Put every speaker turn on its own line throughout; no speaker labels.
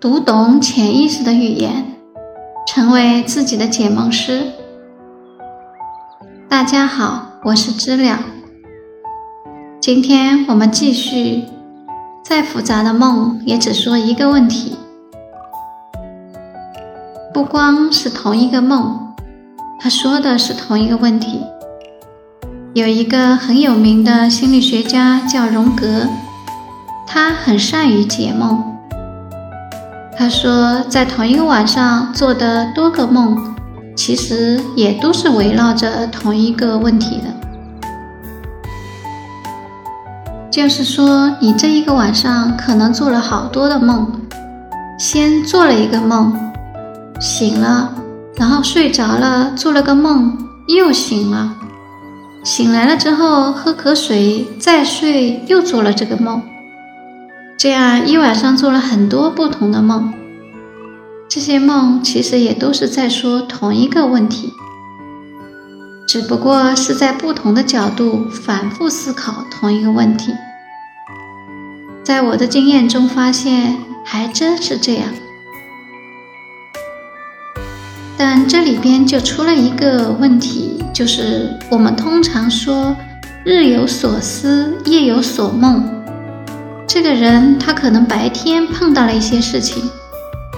读懂潜意识的语言，成为自己的解梦师。大家好，我是知了。今天我们继续，再复杂的梦也只说一个问题。不光是同一个梦，他说的是同一个问题。有一个很有名的心理学家叫荣格，他很善于解梦。他说，在同一个晚上做的多个梦，其实也都是围绕着同一个问题的。就是说，你这一个晚上可能做了好多的梦，先做了一个梦，醒了，然后睡着了，做了个梦，又醒了。醒来了之后喝口水，再睡，又做了这个梦。这样一晚上做了很多不同的梦，这些梦其实也都是在说同一个问题，只不过是在不同的角度反复思考同一个问题。在我的经验中发现，还真是这样。但这里边就出了一个问题，就是我们通常说“日有所思，夜有所梦”。这个人他可能白天碰到了一些事情，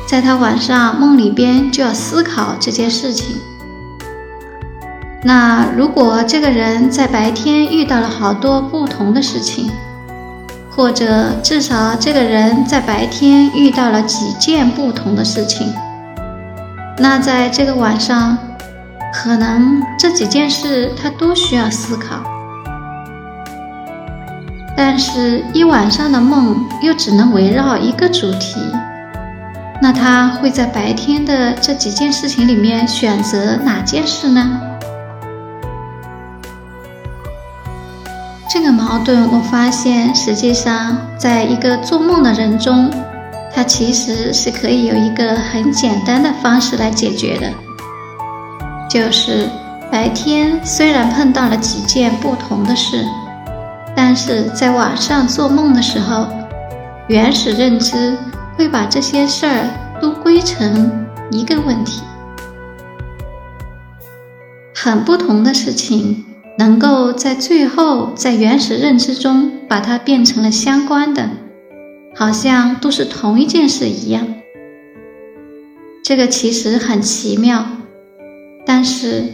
在他晚上梦里边就要思考这件事情。那如果这个人在白天遇到了好多不同的事情，或者至少这个人在白天遇到了几件不同的事情。那在这个晚上，可能这几件事他都需要思考，但是，一晚上的梦又只能围绕一个主题。那他会在白天的这几件事情里面选择哪件事呢？这个矛盾，我发现实际上在一个做梦的人中。它其实是可以有一个很简单的方式来解决的，就是白天虽然碰到了几件不同的事，但是在晚上做梦的时候，原始认知会把这些事儿都归成一个问题，很不同的事情能够在最后在原始认知中把它变成了相关的。好像都是同一件事一样，这个其实很奇妙。但是，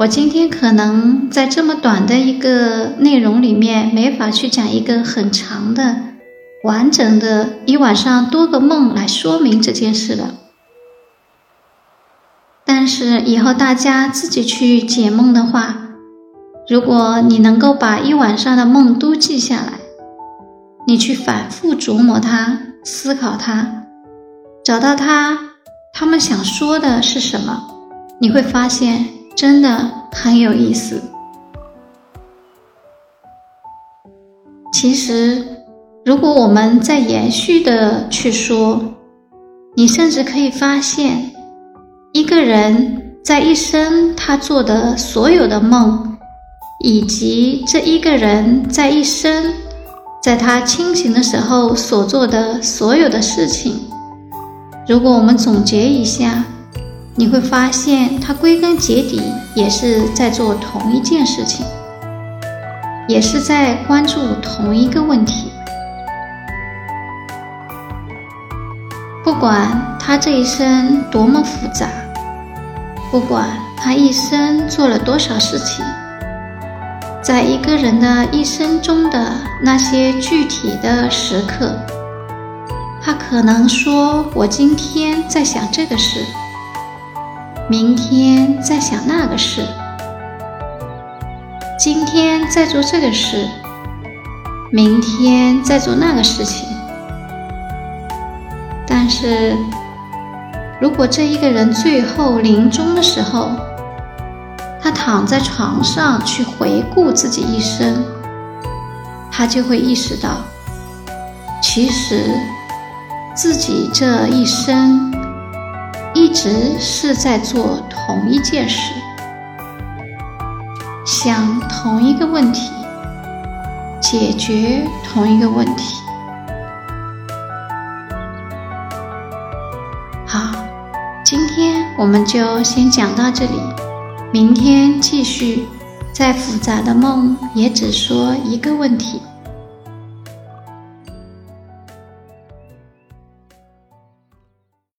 我今天可能在这么短的一个内容里面，没法去讲一个很长的、完整的一晚上多个梦来说明这件事了。但是以后大家自己去解梦的话，如果你能够把一晚上的梦都记下来。你去反复琢磨它，思考它，找到它，他们想说的是什么？你会发现真的很有意思。其实，如果我们再延续的去说，你甚至可以发现，一个人在一生他做的所有的梦，以及这一个人在一生。在他清醒的时候所做的所有的事情，如果我们总结一下，你会发现他归根结底也是在做同一件事情，也是在关注同一个问题。不管他这一生多么复杂，不管他一生做了多少事情。在一个人的一生中的那些具体的时刻，他可能说：“我今天在想这个事，明天在想那个事，今天在做这个事，明天在做那个事情。”但是，如果这一个人最后临终的时候，他躺在床上去回顾自己一生，他就会意识到，其实自己这一生直是在做同一件事，想同一个问题，解决同一个问题。好，今天我们就先讲到这里，明天继续。再复杂的梦，也只说一个问题。